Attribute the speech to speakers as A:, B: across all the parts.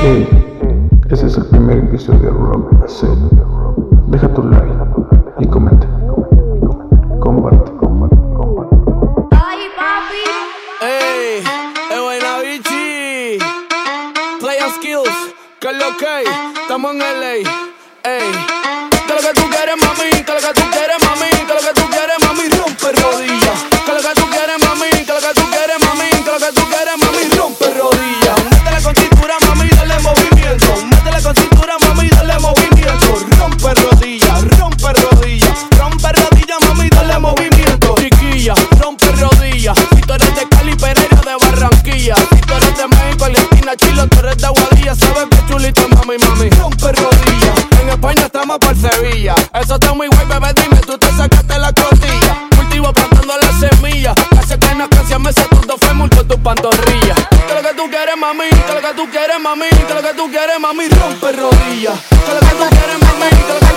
A: Hey, ese es el primer episodio de Rock. Deja tu like y comenta. Comparte.
B: Ay, papi.
C: Ey, es buena bichi. Play skills, que lo que estamos en LA. Ey, tú quieres, mami, que lo que tú quieres, mami, rompe rodillas. Que lo que tú quieres, mami,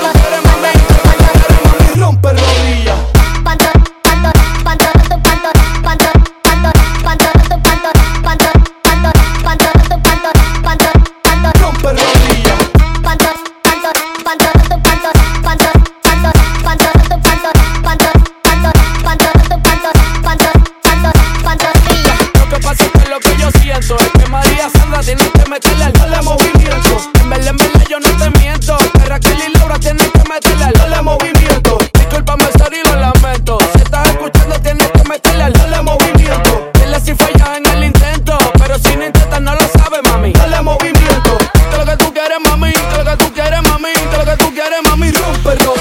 C: mami, romperlo.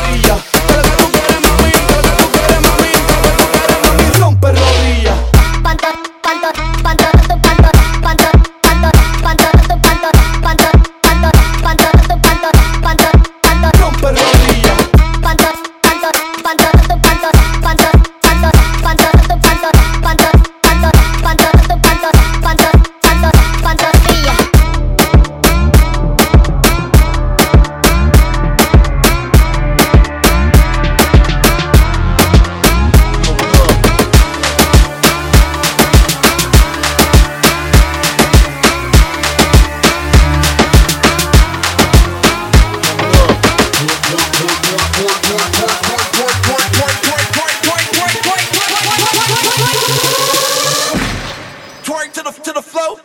C: To the to the flow.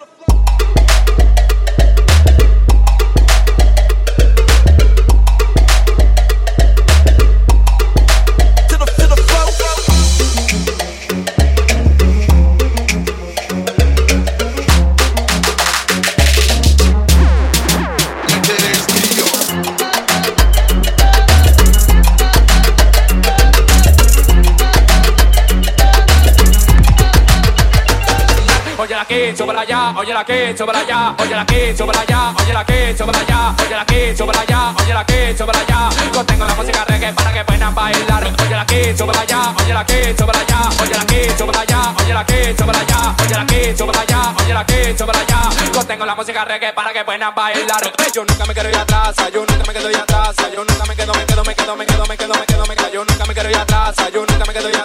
D: Allá, oye la aquí, súbela allá, oye la aquí, súbela allá, oye la aquí, súbela allá, oye la aquí, súbela allá, oye la aquí, súbela allá. Yo tengo la música reggae para que puedan bailar. Oye la aquí, súbela allá, oye la aquí, súbela allá, oye la aquí, súbela allá, oye la aquí, súbela allá, oye la aquí, súbela allá, oye la aquí, súbela allá. Yo tengo la música reggae para que puedan bailar. Yo nunca me quedo ir atrás, yo nunca me quedo ir atrás, yo nunca me quedo, me quedo, me quedo, me quedo, me quedo, me quedo, me quedo, yo nunca me quedo ir atrás, yo nunca me quedo ir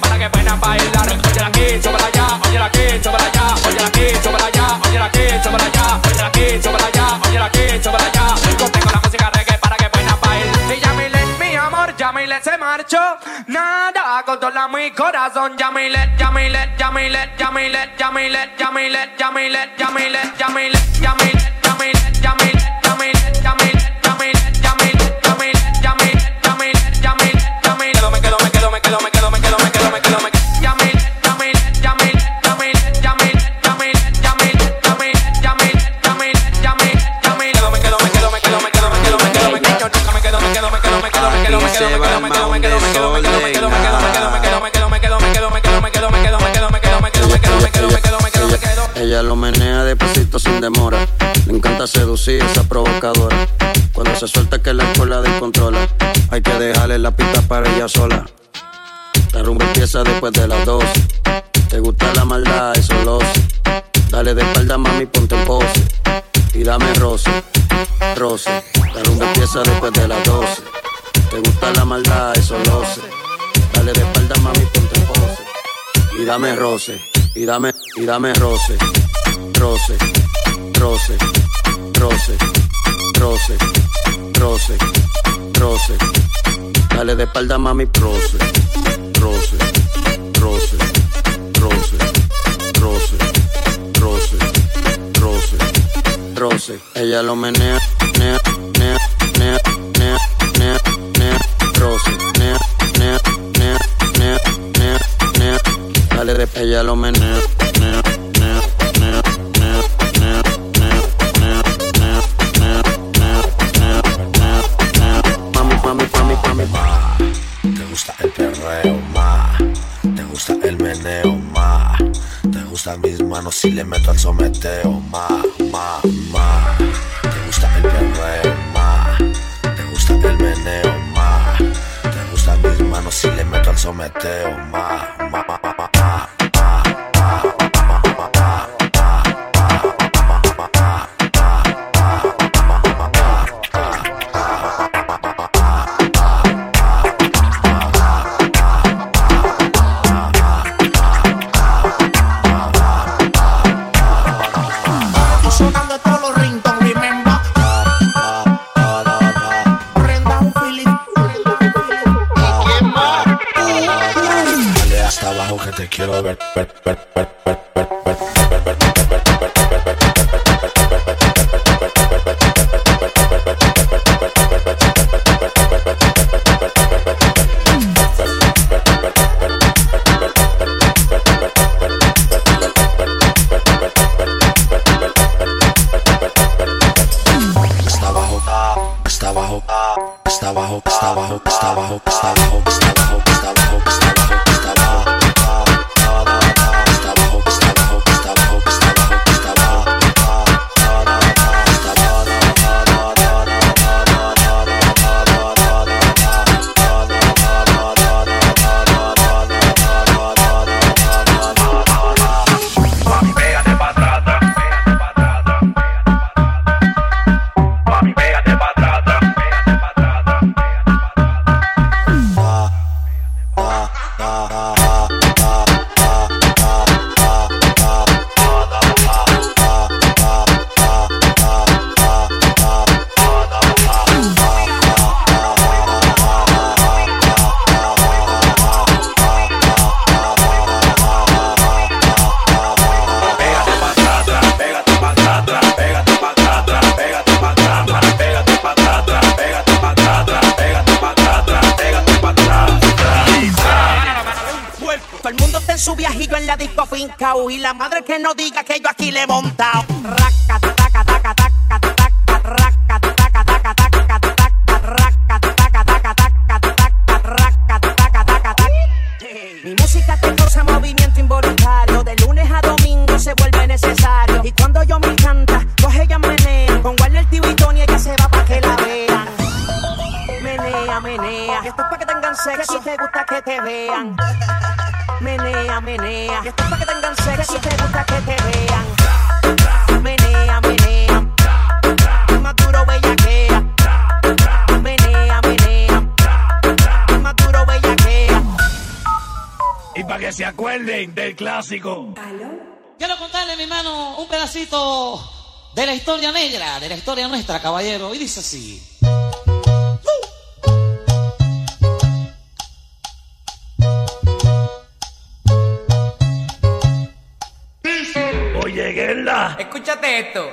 D: para que puedan bailar. Oye la aquí, súbela allá, oye la aquí, súbela allá, oye la aquí, súbela allá, oye la aquí, súbela allá, oye la aquí, súbela allá, oye la aquí, súbela allá. Yo tengo la música reggae para que puedan bailar. Y Yamilet, mi amor, Yamilet se marchó. Nada controla mi corazón. Yamilet, Yamilet, Yamilet, Yamilet, Yamilet, Yamilet, Yamilet, Yamilet, Yamilet, Yamilet, Yamilet, Yamilet,
E: después de las 12. Te gusta la maldad, eso lo sé. Dale de espalda, mami, ponte en pose. Y dame roce, roce. La rumba empieza después de las 12. Te gusta la maldad, eso lo sé. Dale de espalda, mami, ponte en pose. Y dame roce, y dame, y dame roce, roce, roce, roce, roce, roce, roce. Dale de espalda, mami, roce, roce, roce, roce, roce, roce, roce. Ella lo menea, nea, nea, nea, nea, nea, nea, roce, nea, nea, nea, nea, nea, nea. Dale de ella lo menea, nea,
F: submeteu é o mar estaba, estaba, estaba, estaba, estaba, estaba, estaba, estaba, estaba, estaba,
G: estaba, estaba, estaba, estaba, en la disco fincao y la madre que no diga que yo aquí le he montado. Mi música te causa movimiento involuntario. De lunes a domingo se vuelve necesario. Y cuando yo me canta, coge ella menea. Con Warner TV y Tony ella se va pa' que la vean. Menea, menea. Esto es pa' que tengan sexo. Si te gusta que te vean. Menea, menea. Esto es pa' que tengan sexo. Si te gusta que te vean. Menea, menea. Más duro bellaquea. Menea, menea. Más duro bellaquea.
F: Y para que se acuerden del clásico.
H: Quiero contarle, mi hermano, un pedacito de la historia negra, de la historia nuestra, caballero. Y dice así.
I: Escúchate esto.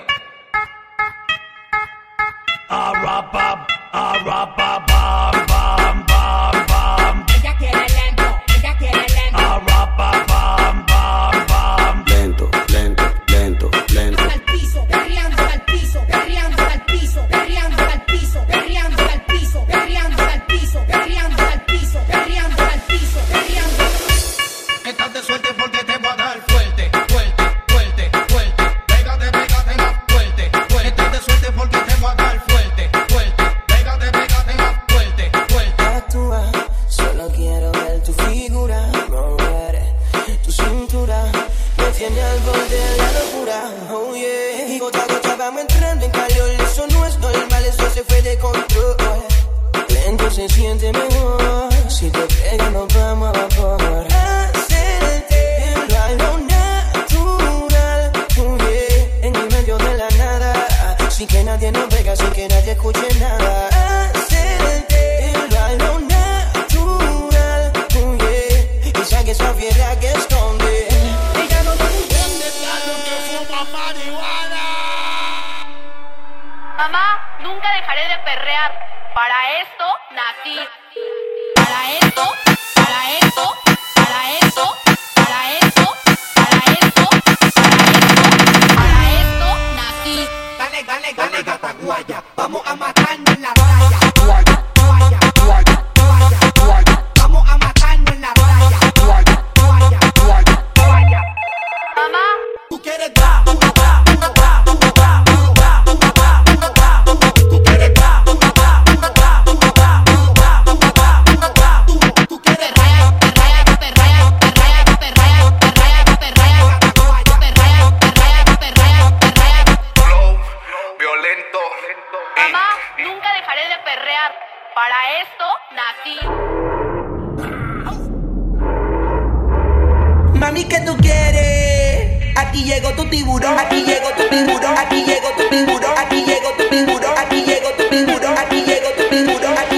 J: Hollywood.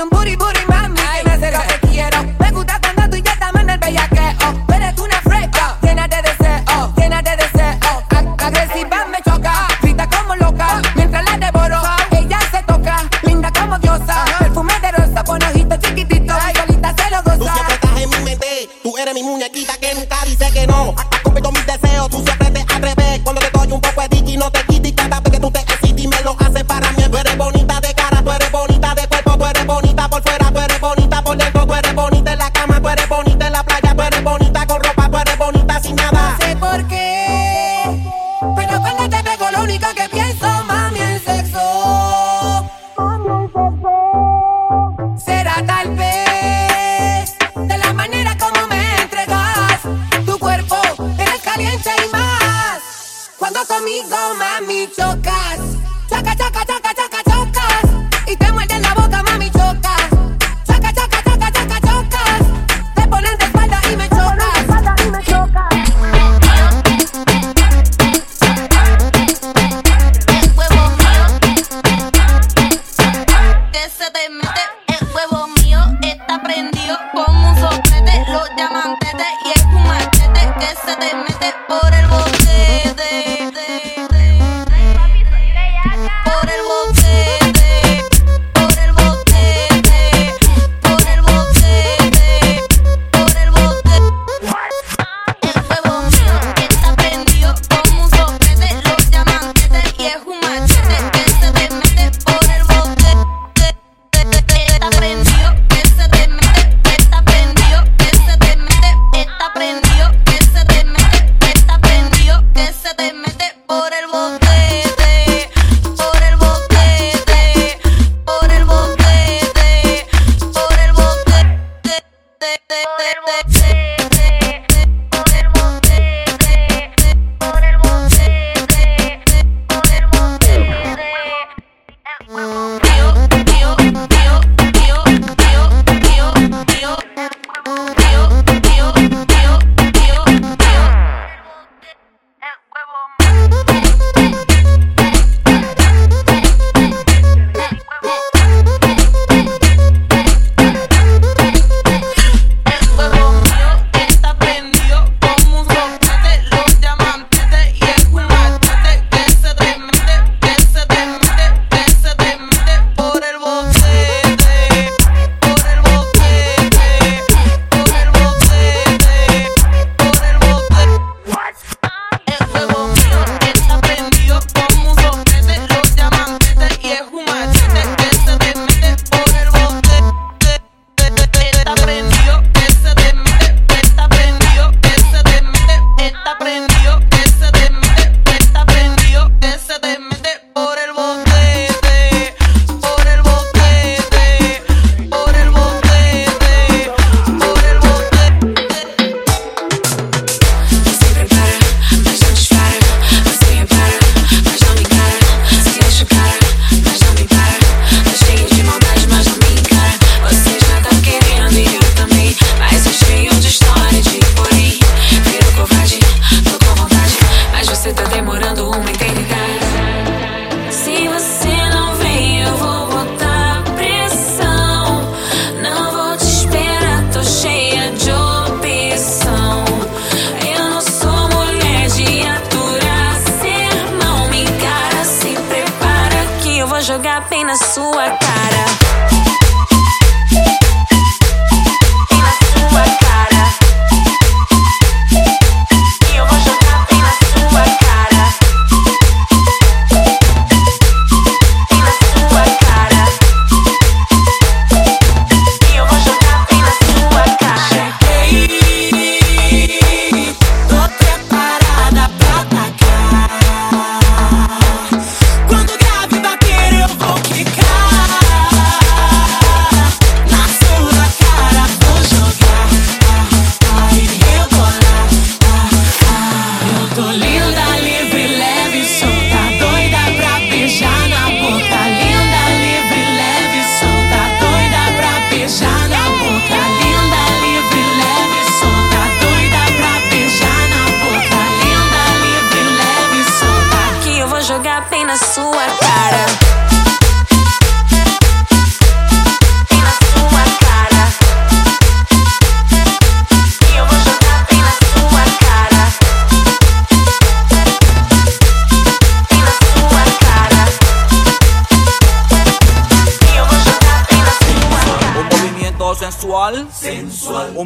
J: I'm body. booty. Cuando conmigo, mami, chocas. Choca, choca, choca, choca, chocas. Y te
K: mueves.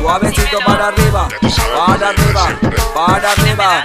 L: Suavecito para arriba, para arriba, para arriba.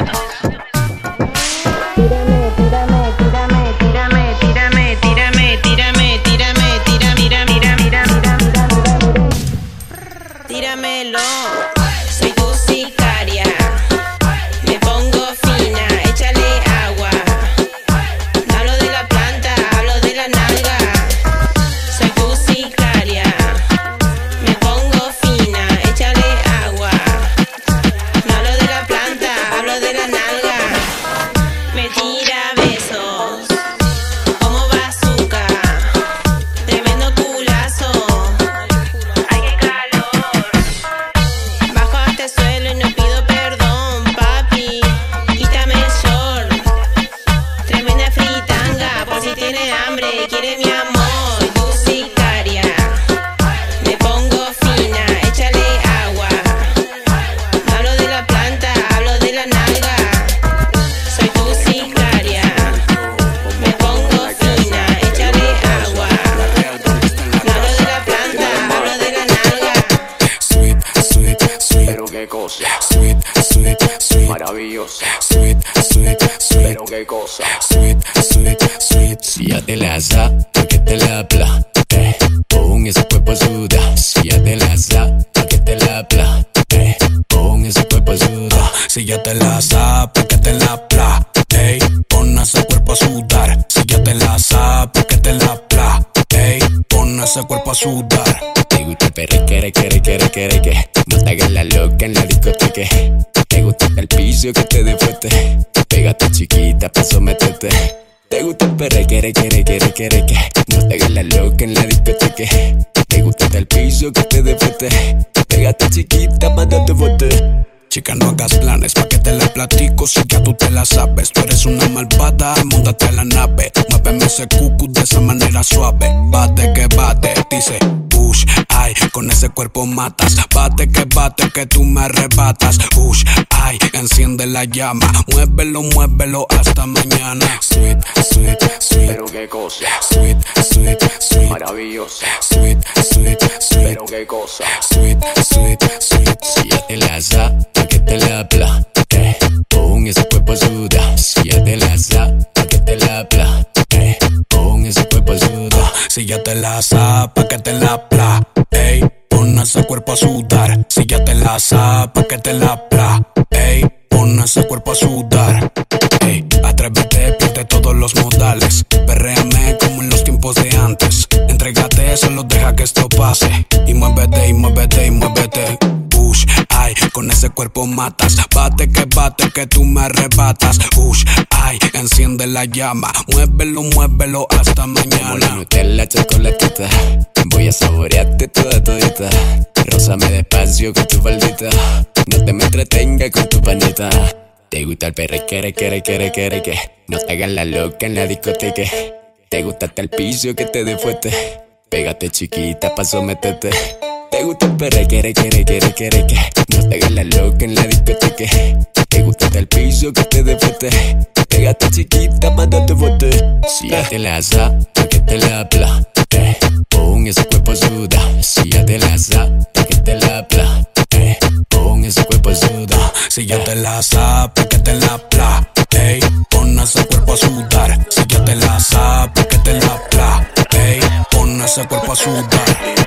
M: Si
C: ya te la sa, pa' que te la plante. Pon ese cuerpo a sudar. Si ya te la sa, pa' que te la plante. Pon ese cuerpo a sudar. Te gusta perre, quiere, quiere, quiere, quiere, que No te hagas la loca en la discoteca Te gusta el piso que te dé fuerte Pégate chiquita pa' someterte Te gusta el perre, quiere, quiere, quiere, quiere, que No te hagas la loca en la discoteca Te gusta el piso que te dé fuerte Pégate chiquita pa' darte fuerte Chica, no hagas planes pa' que te la platico si ya tú te la sabes. Tú eres una malvada, móntate a la nave. Muéveme ese cucu de esa manera suave. Bate que bate, dice push, ay, con ese cuerpo matas. Bate que bate, que tú me arrebatas. Push, ay, enciende la llama. Muévelo, muévelo hasta mañana. Sweet, sweet, sweet. Pero qué cosa. Sweet, sweet, sweet. Maravillosa. Sweet, sweet, sweet. Pero qué cosa. Sweet, sweet, sweet. Si ya te la sa, pa' que te la plante. Pon ese cuerpo a sudar. Si ya te la sa, pa' que te la plante. Pon ese cuerpo a sudar. Si ya te la sa, pa' que te la plante. Pon ese cuerpo a sudar. Si ya te la pa' que te la plante. Pon ese cuerpo a sudar. Ey, atrévete, pierde todos los modales. Perréame como en los tiempos de antes. Entrégate, solo deja que esto pase. Cuerpo matas. Bate que bate, que tú me arrebatas. Push, ay, enciende la llama. Muévelo, muévelo hasta mañana. La Nutella, chocolatita. Voy a saborearte toda todita. Rózame despacio con tu faldita. No te me entretenga con tu panita. Te gusta el perre, quiere, quiere, quiere, quiere, que No te hagas la loca en la discoteca Te gusta hasta el piso que te dé fuerte Pégate chiquita pa' someterte Te gusta el perre, quiere, quiere, quiere, quiere, que Hagas la loca en la discoteca. Te gusta el piso que te dé fuerte Pégate chiquita darte fuerte Si ya te la pa' que te la plante Pon ese cuerpo a sudar. Si ya te la pa' que te la plante Pon ese cuerpo a sudar. Si ya te la pa' que te la plante Pon ese cuerpo a sudar. Si ya te la pa' que te la plante Pon ese cuerpo a sudar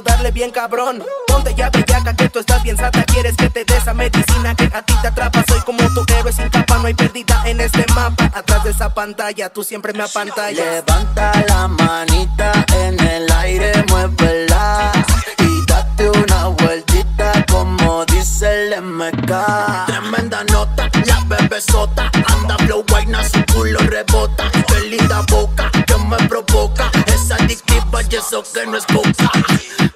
N: darle bien cabrón. Ponte ya bellaca que tú estás bien sata, quieres que te dé esa medicina que a ti te atrapa. Soy como tu héroe sin capa, no hay pérdida en este mapa. Atrás de esa pantalla, tú siempre me apantallas.
O: Levanta la manita en el aire, muévela y date una vueltita como dice el MK.
F: Tremenda nota, la bebesota anda flow guayna, su culo rebota. Qué linda boca que me provoca adictiva y eso que no es poca.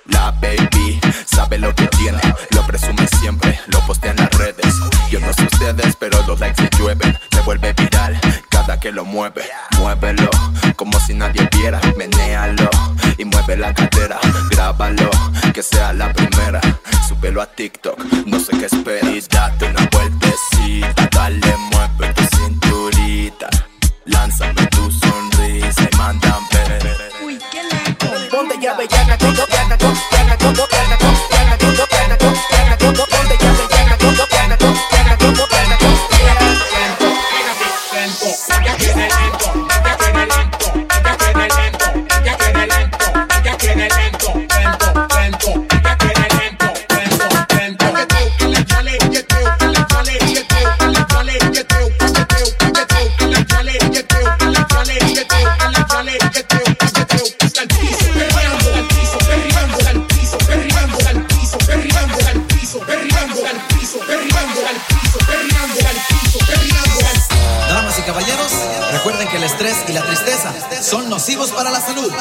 P: La baby sabe lo que tiene, lo presume siempre, lo postea en las redes. Yo no sé ustedes, pero los likes se llueven, se vuelve viral cada que lo mueve. Muévelo como si nadie viera, menéalo y mueve la cadera, grábalo que sea la primera. Súbelo a TikTok, no sé qué esperas, date una
N: bellaca, todo bellaca,
Q: para la salud.